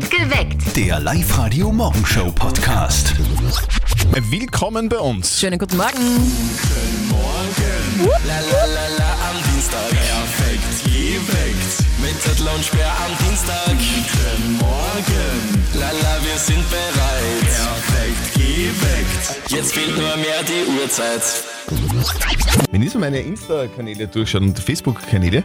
Geweckt. Der Live-Radio-Morgenshow-Podcast. Willkommen bei uns. Schönen guten Morgen. La la la la am Dienstag. Perfekt geweckt. Mit Zettel und Sperr am Dienstag. Guten Morgen. La la, wir sind bereit. Perfekt geweckt. Jetzt fehlt nur mehr die Uhrzeit. Wenn ich so meine Insta-Kanäle durchschaue und Facebook-Kanäle,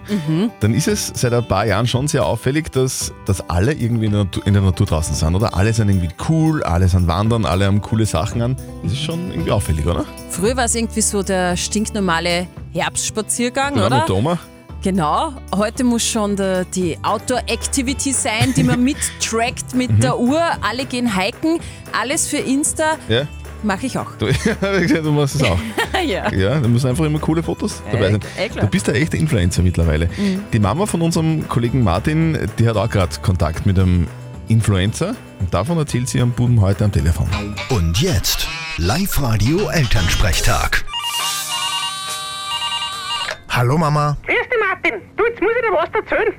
dann ist es seit ein paar Jahren schon sehr auffällig, dass, dass alle irgendwie in der, Natur, in der Natur draußen sind. Oder alle sind irgendwie cool, alle sind wandern, alle haben coole Sachen an. Das ist schon irgendwie auffällig, oder? Früher war es irgendwie so der stinknormale Herbstspaziergang, Ja, oder? mit der Oma. Genau. Heute muss schon der, die Outdoor-Activity sein, die man mittrackt mit der Uhr. Alle gehen hiken. Alles für Insta. Ja, Mache ich auch. du, du machst es auch. ja. Ja, da müssen einfach immer coole Fotos dabei sein. eh klar. Du bist ein echter Influencer mittlerweile. Die Mama von unserem Kollegen Martin, die hat auch gerade Kontakt mit einem Influencer und davon erzählt sie ihrem Buben heute am Telefon. Und jetzt Live-Radio-Elternsprechtag. Hallo Mama. Dich, Martin. Du, jetzt muss ich dir was erzählen.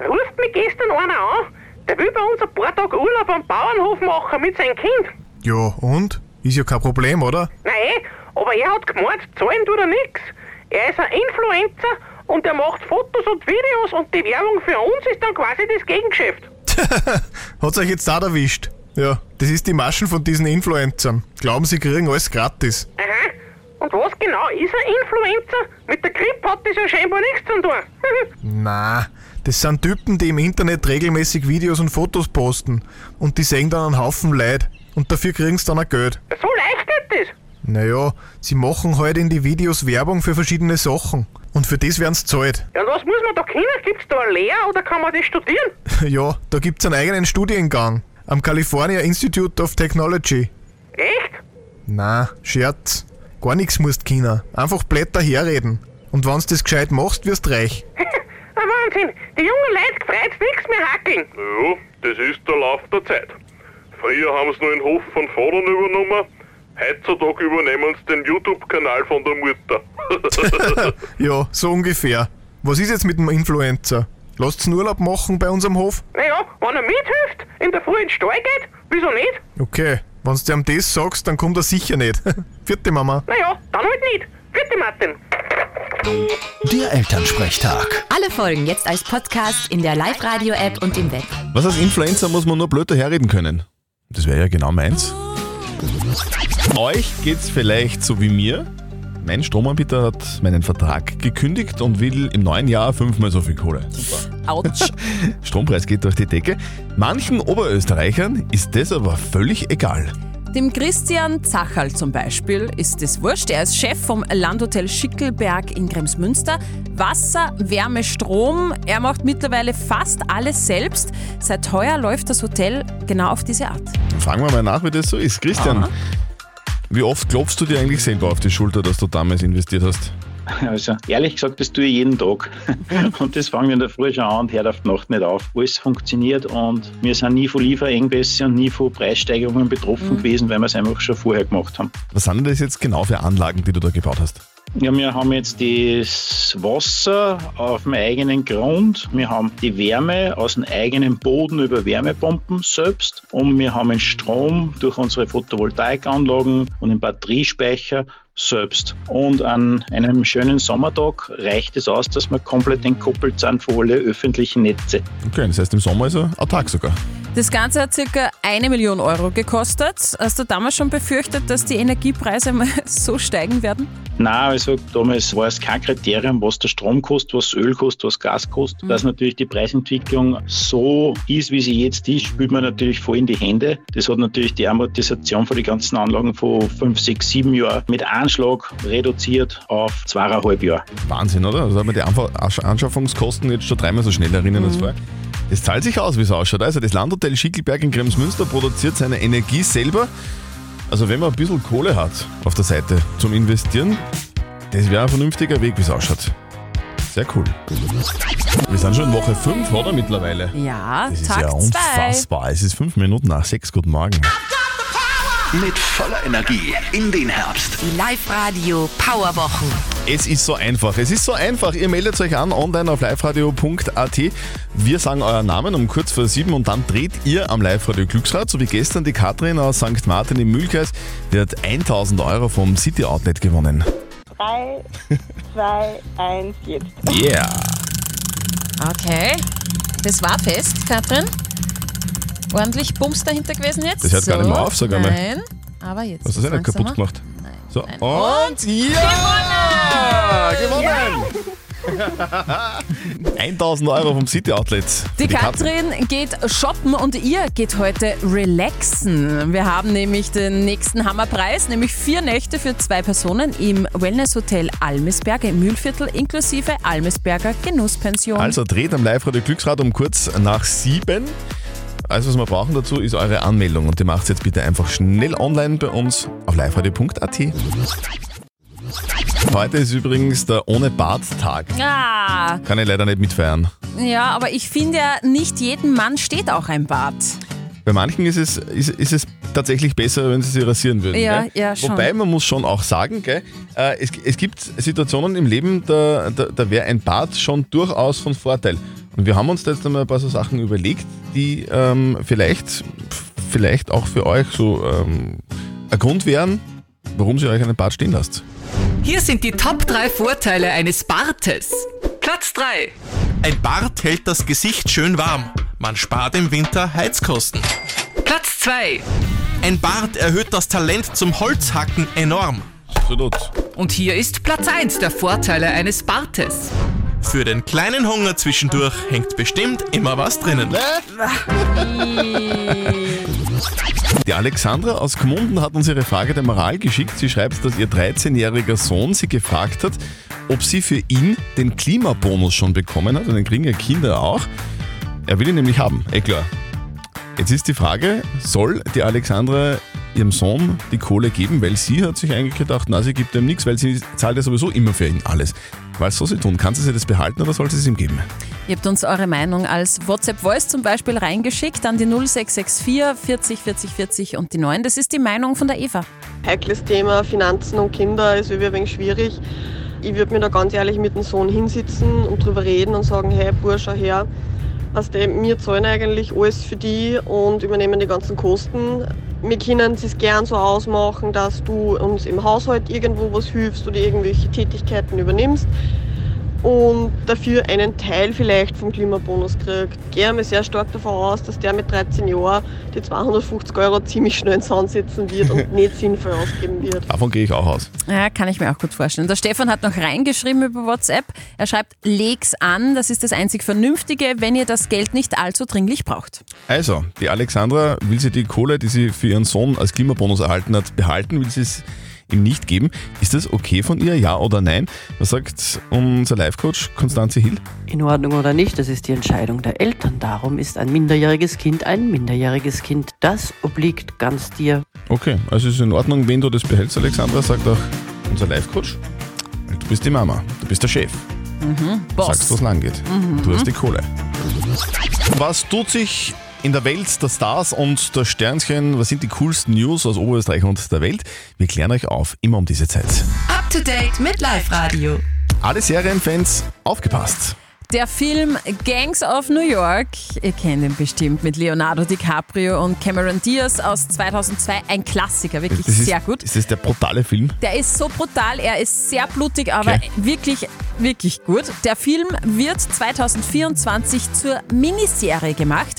Ruft mich gestern einer an, der will bei uns ein paar Tage Urlaub am Bauernhof machen mit seinem Kind. Ja, und? Ist ja kein Problem, oder? Nein, aber er hat gemeint, zahlen tut er nix. Er ist ein Influencer und er macht Fotos und Videos und die Werbung für uns ist dann quasi das Gegengeschäft. Hat's euch jetzt da erwischt? Ja, das ist die Maschen von diesen Influencern. Glauben, sie kriegen alles gratis. Aha. Und was genau ist ein Influencer? Mit der Grippe hat das ja scheinbar nichts zu tun. Na, das sind Typen, die im Internet regelmäßig Videos und Fotos posten. Und die sehen dann einen Haufen Leid. Und dafür kriegen sie dann auch Geld. so leicht geht das. Naja, sie machen halt in die Videos Werbung für verschiedene Sachen. Und für das werden sie zahlt. Ja, und was muss man da können? Gibt's da eine Lehre oder kann man das studieren? Ja, da gibt's einen eigenen Studiengang. Am California Institute of Technology. Echt? Na, Scherz. Gar nichts musst China. Einfach Blätter herreden. Und wenn's das gescheit machst, wirst reich. Ein Wahnsinn. Die jungen Leute freut's nichts mehr hackeln. Ja, das ist der Lauf der Zeit. Früher haben sie nur den Hof von Vatern übernommen, heutzutage übernehmen sie den YouTube-Kanal von der Mutter. Ja, so ungefähr. Was ist jetzt mit dem Influencer? Lasst's einen Urlaub machen bei unserem Hof? Naja, wenn er mithilft, in der Früh in den Stall geht, wieso nicht? Okay, wenn's dir am das sagst, dann kommt er sicher nicht. Vierte Mama. Naja, dann halt nicht. Bitte, Martin. Der Elternsprechtag. Alle Folgen jetzt als Podcast in der Live-Radio-App und im Web. Was als Influencer muss man nur blöd herreden können? Das wäre ja genau meins. Euch geht's vielleicht so wie mir. Mein Stromanbieter hat meinen Vertrag gekündigt und will im neuen Jahr fünfmal so viel Kohle. Autsch. Strompreis geht durch die Decke. Manchen Oberösterreichern ist das aber völlig egal. Dem Christian Zacherl zum Beispiel ist es wurscht. Er ist Chef vom Landhotel Schickelberg in Kremsmünster. Wasser, Wärme, Strom. Er macht mittlerweile fast alles selbst. Seit heuer läuft das Hotel genau auf diese Art. Fragen wir mal nach, wie das so ist. Christian, wie oft klopfst du dir eigentlich selber auf die Schulter, dass du damals investiert hast? Also ehrlich gesagt, das tue ich jeden Tag. Und das fange ich in der Früh schon an und hört auf die Nacht nicht auf. Alles funktioniert und wir sind nie von Lieferengpässen und nie von Preissteigerungen betroffen gewesen, weil wir es einfach schon vorher gemacht haben. Was sind denn das jetzt genau für Anlagen, die du da gebaut hast? Ja, wir haben jetzt das Wasser auf dem eigenen Grund, wir haben die Wärme aus dem eigenen Boden über Wärmepumpen selbst und wir haben den Strom durch unsere Photovoltaikanlagen und den Batteriespeicher selbst. Und an einem schönen Sommertag reicht es aus, dass wir komplett entkoppelt sind von alle öffentlichen Netze. Okay, das heißt im Sommer ist er autark sogar. Das Ganze hat circa eine Million Euro gekostet. Hast du damals schon befürchtet, dass die Energiepreise mal so steigen werden? Nein, also damals war es kein Kriterium, was der Strom kostet, was Öl kostet, was Gas kostet. Dass natürlich die Preisentwicklung so ist, wie sie jetzt ist, spielt man natürlich voll in die Hände. Das hat natürlich die Amortisation von den ganzen Anlagen von 5, 6, 7 Jahren mit Anschlag reduziert auf zweieinhalb Jahre. Wahnsinn, oder? Also hat man die Anschaffungskosten jetzt schon dreimal so schnell erinnern als vorher. Es zahlt sich aus, wie es ausschaut. Also das Landhotel Schickelberg in Kremsmünster produziert seine Energie selber. Also wenn man ein bisschen Kohle hat auf der Seite zum Investieren, das wäre ein vernünftiger Weg, wie es ausschaut. Sehr cool. Wir sind schon in Woche 5, oder mittlerweile? Ja, Das ist Tag ja 2. unfassbar. Es ist fünf Minuten nach sechs. Guten Morgen. Mit voller Energie in den Herbst. Die Live-Radio Powerwochen. Es ist so einfach. Es ist so einfach. Ihr meldet euch an online auf liveradio.at. Wir sagen euren Namen um kurz vor sieben und dann dreht ihr am Live-Radio Glücksrad, so wie gestern die Katrin aus St. Martin im Mühlkreis. Die hat 1000 Euro vom City Outlet gewonnen. 3, 2, 1, jetzt. Yeah! Okay. Das war fest, Katrin. Ordentlich Bums dahinter gewesen jetzt. Das hört gar nicht mehr auf, sag einmal. Nein, aber jetzt. Hast du das eh nicht kaputt gemacht? Nein. So, Nein. und ja! Gewonnen! 1000 Euro vom City Outlet. für Die Katrin. Katrin geht shoppen und ihr geht heute relaxen. Wir haben nämlich den nächsten Hammerpreis, nämlich vier Nächte für zwei Personen im Wellnesshotel Almesberger im Mühlviertel inklusive Almesberger Genusspension. Also dreht am Live-Radio Glücksrad um kurz nach sieben. Alles, was wir brauchen dazu, ist eure Anmeldung und die macht jetzt bitte einfach schnell online bei uns auf liveradio.at. Heute ist übrigens der Ohne Bart-Tag. ah, Kann ich leider nicht mitfeiern. ja, aber ich finde ja, nicht jedem Mann steht auch ein Bart. Bei manchen ist es, ist, ist es tatsächlich besser, wenn sie sich rasieren würden. Ja, gell? ja, schon. Wobei man muss schon auch sagen, gell, äh, es, es gibt Situationen im Leben, da, da, da wäre ein Bart schon durchaus von Vorteil. Und wir haben uns da jetzt einmal ein paar so Sachen überlegt, die ähm, vielleicht, vielleicht auch für euch so ähm, ein Grund wären, warum ihr euch einen Bart stehen lasst. Hier sind die Top 3 Vorteile eines Bartes. Platz 3. Ein Bart hält das Gesicht schön warm. Man spart im Winter Heizkosten. Platz 2. Ein Bart erhöht das Talent zum Holzhacken enorm. Absolut. Und hier ist Platz 1 der Vorteile eines Bartes. Für den kleinen Hunger zwischendurch hängt bestimmt immer was drinnen. Die Alexandra aus Gmunden hat uns ihre Frage der Moral geschickt. Sie schreibt, dass ihr 13-jähriger Sohn sie gefragt hat, ob sie für ihn den Klimabonus schon bekommen hat. Und den kriegen ja Kinder auch. Er will ihn nämlich haben, eh klar. Jetzt ist die Frage, soll die Alexandra ihrem Sohn die Kohle geben? Weil sie hat sich eigentlich gedacht, na, sie gibt ihm nichts, weil sie zahlt ja sowieso immer für ihn alles. Was soll sie tun? Kann sie sich das behalten oder soll sie es ihm geben? Ihr habt uns eure Meinung als WhatsApp-Voice zum Beispiel reingeschickt an die 0664 40 40 40 und die 9. Das ist die Meinung von der Eva. Heikles Thema, Finanzen und Kinder ist irgendwie ein wenig schwierig. Ich würde mir da ganz ehrlich mit dem Sohn hinsitzen und drüber reden und sagen, hey Bursch, schau her, also wir zahlen eigentlich alles für die und übernehmen die ganzen Kosten. Wir können es gern so ausmachen, dass du uns im Haushalt irgendwo was hilfst oder irgendwelche Tätigkeiten übernimmst und dafür einen Teil vielleicht vom Klimabonus kriegt. Ich gehe mir sehr stark davon aus, dass der mit 13 Jahren die 250 Euro ziemlich schnell in den Sand setzen wird und nicht sinnvoll ausgeben wird. Davon gehe ich auch aus. Ja, kann ich mir auch gut vorstellen. Der Stefan hat noch reingeschrieben über WhatsApp. Er schreibt, leg's an, das ist das einzig Vernünftige, wenn ihr das Geld nicht allzu dringlich braucht. Also, die Alexandra will sie die Kohle, die sie für ihren Sohn als Klimabonus erhalten hat, behalten, will sie es ihm nicht geben. Ist das okay von ihr, ja oder nein? Was sagt unser Life-Coach Konstanze Hill? In Ordnung oder nicht, das ist die Entscheidung der Eltern. Darum ist ein minderjähriges Kind ein minderjähriges Kind. Das obliegt ganz dir. Okay, also ist in Ordnung, wenn du das behältst, Alexandra, sagt auch unser Life-Coach. Du bist die Mama, du bist der Chef. Mhm, Du Boss. sagst, wo es lang geht. Mhm. Du hast die Kohle. Was tut sich in der Welt der Stars und der Sternchen? Was sind die coolsten News aus Oberösterreich und der Welt? Wir klären euch auf, immer um diese Zeit. Up to date mit Live-Radio. Alle Serienfans, aufgepasst. Der Film Gangs of New York, ihr kennt ihn bestimmt mit Leonardo DiCaprio und Cameron Diaz aus 2002, ein Klassiker, wirklich Das ist, sehr gut. Ist das der brutale Film? Der ist so brutal, er ist sehr blutig, aber Okay. wirklich, wirklich gut. Der Film wird 2024 zur Miniserie gemacht.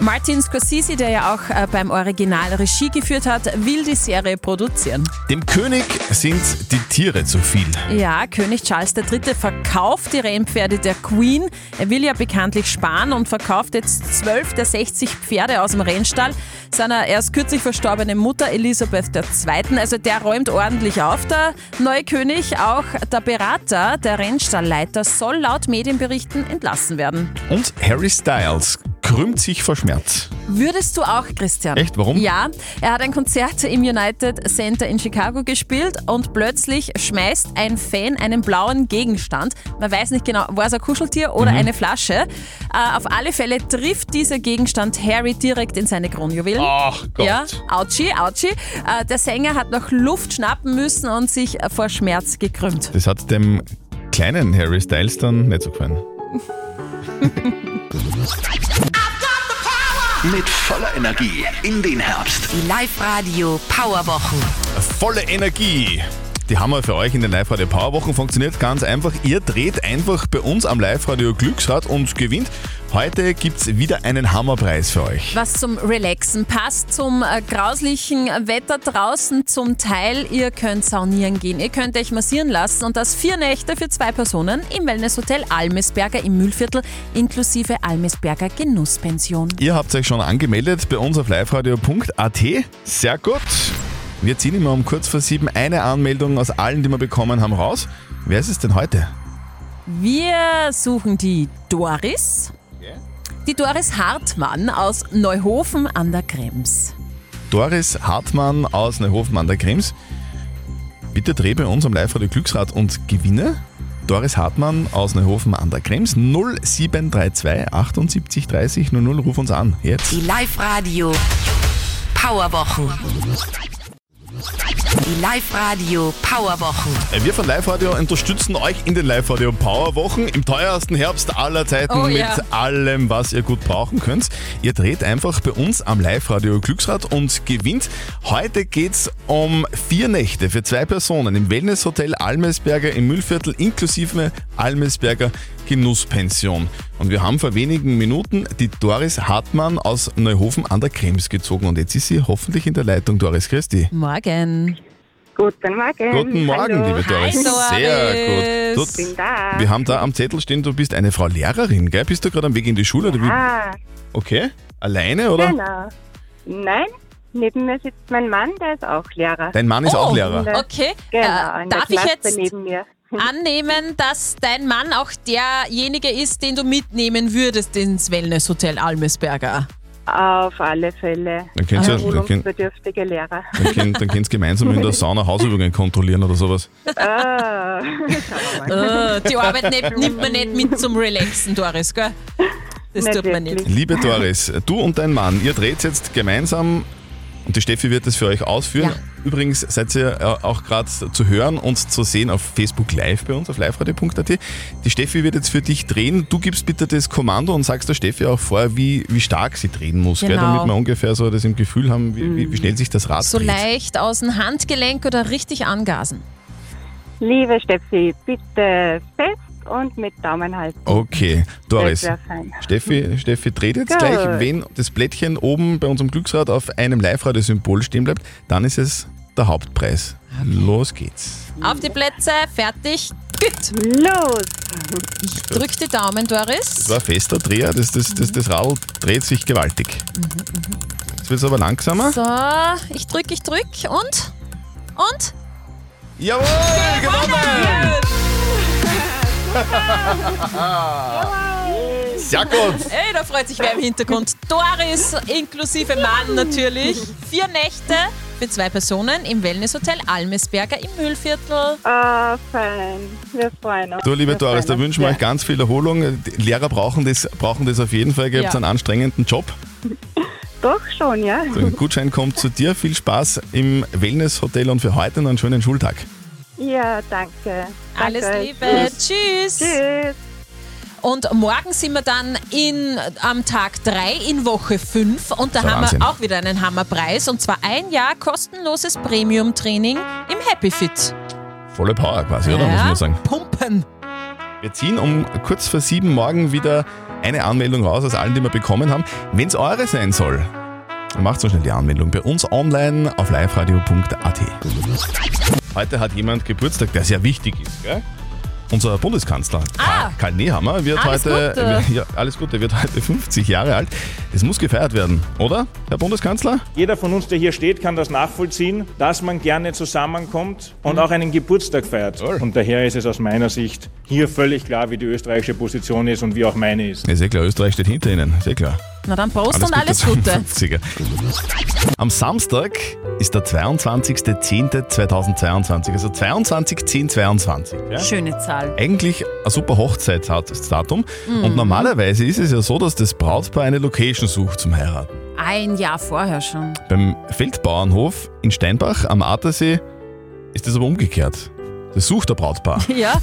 Martin Scorsese, der ja auch äh, beim Original Regie geführt hat, will die Serie produzieren. Dem König sind die Tiere zu viel. Ja, König Charles III. verkauft die Rennpferde der Queen. Er will ja bekanntlich sparen und verkauft jetzt 12 der 60 Pferde aus dem Rennstall seiner erst kürzlich verstorbenen Mutter Elisabeth II. Also der räumt ordentlich auf, der neue König. Auch der Berater, der Rennstallleiter, soll laut Medienberichten entlassen werden. Und Harry Styles krümmt sich vor Schmerz. Würdest du auch, Christian? Echt? Warum? Ja, er hat ein Konzert im United Center in Chicago gespielt und plötzlich schmeißt ein Fan einen blauen Gegenstand. Man weiß nicht genau, war es ein Kuscheltier oder Mhm. eine Flasche. Äh, auf alle Fälle trifft dieser Gegenstand Harry direkt in seine Kronjuwelen. Ach Gott. Ja, Autschi, Autschi. Äh, der Sänger hat noch Luft schnappen müssen und sich vor Schmerz gekrümmt. Das hat dem kleinen Harry Styles dann nicht so gefallen. Mit voller Energie in den Herbst. Die Live-Radio Powerwochen. Volle Energie. Die haben wir für euch in den Live-Radio Powerwochen. Funktioniert ganz einfach. Ihr dreht einfach bei uns am Live-Radio Glücksrad und gewinnt. Heute gibt es wieder einen Hammerpreis für euch. Was zum Relaxen passt, zum äh, grauslichen Wetter draußen zum Teil. Ihr könnt saunieren gehen, ihr könnt euch massieren lassen und das vier Nächte für zwei Personen im Wellnesshotel Almesberger im Mühlviertel inklusive Almesberger Genusspension. Ihr habt euch schon angemeldet bei uns auf liveradio.at. Sehr gut. Wir ziehen immer um kurz vor sieben eine Anmeldung aus allen, die wir bekommen haben, raus. Wer ist es denn heute? Wir suchen die Doris. Die Doris Hartmann aus Neuhofen an der Krems. Doris Hartmann aus Neuhofen an der Krems. Bitte dreh bei uns am Live-Radio Glücksrad und gewinne. Doris Hartmann aus Neuhofen an der Krems 0732 78 30 00. Ruf uns an. Jetzt. Die Live-Radio Powerwochen. Die Live-Radio Powerwochen. Wir von Live Radio unterstützen euch in den Live Radio Power Wochen im teuersten Herbst aller Zeiten Oh mit ja. allem, was ihr gut brauchen könnt. Ihr dreht einfach bei uns am Live Radio Glücksrad und gewinnt. Heute geht's um vier Nächte für zwei Personen im Wellnesshotel Almesberger im Müllviertel inklusive Almesberger Genusspension. Und wir haben vor wenigen Minuten die Doris Hartmann aus Neuhofen an der Krems gezogen und jetzt ist sie hoffentlich in der Leitung. Doris Christi. Morgen. Guten Morgen. Guten Morgen, Hallo. liebe Doris. Hi, Sehr gut. Ich bin da. Wir haben da am Zettel stehen, du bist eine Frau Lehrerin, gell? Bist du gerade am Weg in die Schule? Oder wie? Ah, Okay. Alleine oder? genau. Nein, neben mir sitzt mein Mann, der ist auch Lehrer. Dein Mann ist auch Oh, Lehrer. Okay. Genau, Äh, in der darf ich Klasse jetzt neben mir. annehmen, dass dein Mann auch derjenige ist, den du mitnehmen würdest ins Wellnesshotel Almesberger? Auf alle Fälle. Dann könnt- Schulungsbedürftige Lehrer. Dann könnt, dann könnt ihr gemeinsam in der Sauna Hausübungen kontrollieren oder sowas. ah, Äh, die Arbeit nicht, nimmt man nicht mit zum Relaxen, Doris, gell? Das Nicht tut man wirklich. nicht. Liebe Doris, du und dein Mann, ihr dreht jetzt gemeinsam und die Steffi wird das für euch ausführen. Ja. Übrigens seid ihr äh, auch gerade zu hören und zu sehen auf Facebook Live bei uns auf liveradio.at. Die Steffi wird jetzt für dich drehen. Du gibst bitte das Kommando und sagst der Steffi auch vor, wie, wie stark sie drehen muss, gell? Genau. damit wir ungefähr so das im Gefühl haben, wie, wie, wie schnell sich das Rad So dreht. leicht aus dem Handgelenk oder richtig angasen. liebe Steffi, bitte fest und mit Daumen halten. Okay, Doris. Das. Steffi, Steffi dreht jetzt Gut. gleich, wenn das Blättchen oben bei unserem Glücksrad auf einem Live-Radio-Symbol stehen bleibt, dann ist es der Hauptpreis. Los geht's. Auf die Plätze, fertig, gut. Los! Ich drück die Daumen, Das Doris. war ein fester Dreher, das, das, das, das Radl dreht sich gewaltig. Jetzt wird es aber langsamer. So, ich drück, ich drück und? Und? Jawohl, gewonnen! Sehr gut. Ey, da freut sich wer im Hintergrund. Doris inklusive Mann natürlich. Vier Nächte für zwei Personen im Wellnesshotel Almesberger im Mühlviertel. Ah, fein. Wir freuen uns. Du, liebe Wir Doris, da wünschen wir euch ganz viel Erholung. Die Lehrer brauchen das, brauchen das auf jeden Fall. Ihr habt Ja. einen anstrengenden Job. Doch schon, ja. Der Gutschein kommt zu dir. Viel Spaß im Wellnesshotel und für heute noch einen schönen Schultag. Ja, danke. Alles danke. Liebe. Tschüss. Tschüss. Und morgen sind wir dann in, am Tag 3 in Woche 5 und da haben Wahnsinn. wir auch wieder einen Hammerpreis und zwar ein Jahr kostenloses Premium-Training im Happy Fit. Volle Power quasi, oder? Muss man sagen. Pumpen. Wir ziehen um kurz vor sieben morgen wieder eine Anmeldung raus aus allen, die wir bekommen haben. Wenn es eure sein soll, macht so schnell die Anmeldung bei uns online auf liveradio.at. Heute hat jemand Geburtstag, der sehr wichtig ist. Gell? Unser Bundeskanzler Ah. Karl, Nehammer wird Alles heute Gute. ja, alles Gute, wird heute 50 Jahre alt. Das muss gefeiert werden, oder, Herr Bundeskanzler? Jeder von uns, der hier steht, kann das nachvollziehen, dass man gerne zusammenkommt und auch einen Geburtstag feiert. Und daher ist es aus meiner Sicht hier völlig klar, wie die österreichische Position ist und wie auch meine ist. Ist eh klar, Österreich steht hinter Ihnen, ist eh klar. Na dann Prost und Gute alles Gute. 50er. Am Samstag ist der 22.10.2022, also 22.10.22. Ja? Schöne Zahl. Eigentlich ein super Hochzeitsdatum. Mhm. Und normalerweise ist es ja so, dass das Brautpaar eine Location sucht zum Heiraten. Ein Jahr vorher schon. Beim Feldbauernhof in Steinbach am Attersee ist das aber umgekehrt. Das sucht der Brautpaar. Ja,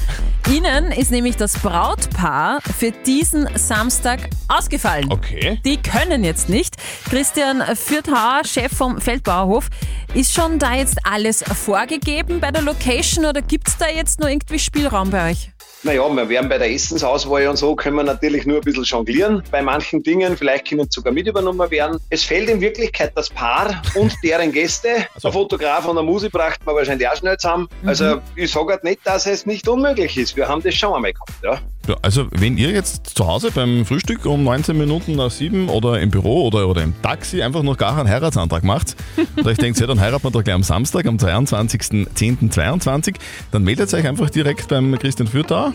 Ihnen ist nämlich das Brautpaar für diesen Samstag ausgefallen. Okay. Die können jetzt nicht. Christian Fürthauer, Chef vom Feldbauerhof, ist schon da jetzt alles vorgegeben bei der Location oder gibt es da jetzt nur irgendwie Spielraum bei euch? Naja, wir werden bei der Essensauswahl und so können wir natürlich nur ein bisschen jonglieren. Bei manchen Dingen, vielleicht können sogar mit übernommen werden. Es fehlt in Wirklichkeit das Paar und deren Gäste. Der Fotograf und der Musik brachten wir wahrscheinlich auch schnell zusammen. Also ich sage halt nicht, dass es nicht unmöglich ist. Wir haben das schon einmal gehabt. Ja. Also wenn ihr jetzt zu Hause beim Frühstück um 19 Minuten nach 7 oder im Büro oder, oder im Taxi einfach noch gar einen Heiratsantrag macht und euch denkt, ja, dann heiraten wir doch gleich am Samstag, am 22.10.22, dann meldet euch einfach direkt beim Christian Fürthauer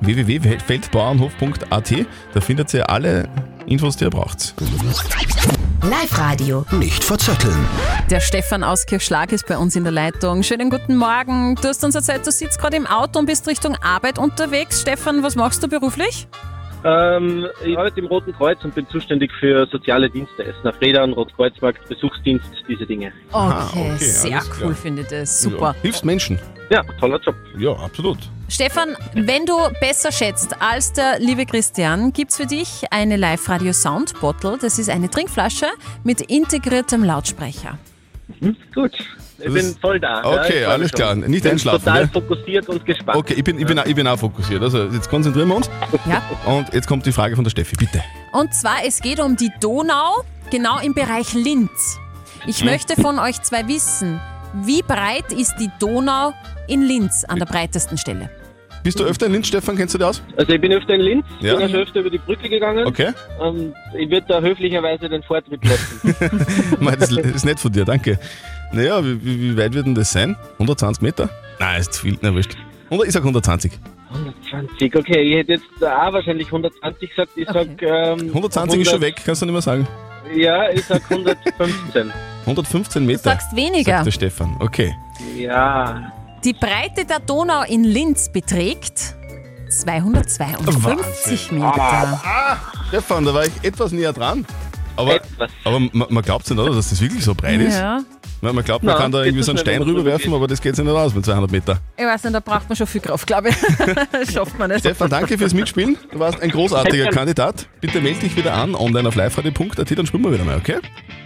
www.feldbauernhof.at, da findet ihr alle Infos, die ihr braucht. Live-Radio. Nicht verzetteln. Der Stefan aus Kirchschlag ist bei uns in der Leitung. Schönen guten Morgen. Du hast uns erzählt, du sitzt gerade im Auto und bist Richtung Arbeit unterwegs. Stefan, was machst du beruflich? Ähm, ich arbeite im Roten Kreuz und bin zuständig für soziale Dienste. Essen auf Rädern, Rotkreuzmarkt, Besuchsdienst, diese Dinge. Okay, sehr cool, finde ich das. Super. Ja, hilfst Menschen. Ja, toller Job. Ja, absolut. Stefan, wenn du besser schätzt als der liebe Christian, gibt's für dich eine Live-Radio Sound Bottle. Das ist eine Trinkflasche mit integriertem Lautsprecher. Gut. Ich Das bin voll da. Okay, ja, alles klar. Nicht bin einschlafen, Total ne? fokussiert und gespannt. Okay, ich bin, ich, bin, auch- ich bin auch fokussiert. Also jetzt konzentrieren wir uns. Ja. Und jetzt kommt die Frage von der Steffi, bitte. Und zwar, es geht um die Donau, genau im Bereich Linz. Ich Mhm. möchte von euch zwei wissen, wie breit ist die Donau in Linz an der breitesten Stelle? Bist du öfter in Linz, Stefan? Kennst du das aus? Also ich bin öfter in Linz, Ja. bin auch schon öfter über die Brücke gegangen. Okay. Und ich würde da höflicherweise den Vortritt lassen. Mei, das ist nett von dir, danke. Naja, wie, wie, wie weit wird denn das sein? 120 Meter? Nein, ist zu viel, na wurscht. Ich sag 120. 120, okay. Ich hätte jetzt auch wahrscheinlich 120 gesagt. Ich sag. Ähm, 120 ist schon weg, kannst du nicht mehr sagen. Ja, ich sag 115. 115 Meter. Du sagst weniger. Sagt der Stefan, okay. Ja. Die Breite der Donau in Linz beträgt 252 Wahnsinn. Meter. Ah, Stefan, da war ich etwas näher dran. Aber, aber man, man glaubt nicht, oder, dass das wirklich so breit ist. Ja. Man, man glaubt, man Na, kann da irgendwie so einen nicht, Stein wenn man so rüberwerfen, aber das geht sich nicht aus mit 200 Meter. Ich weiß nicht, da braucht man schon viel Kraft, glaube ich. Das schafft man nicht. Stefan, danke fürs Mitspielen. Du warst ein großartiger. Kandidat. Bitte melde dich wieder an, online auf liveradio.at, dann spielen wir wieder mal, okay?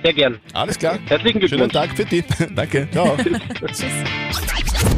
Sehr gern. Alles klar. Herzlichen Schönen Glückwunsch. Tag für dich. danke. Ciao.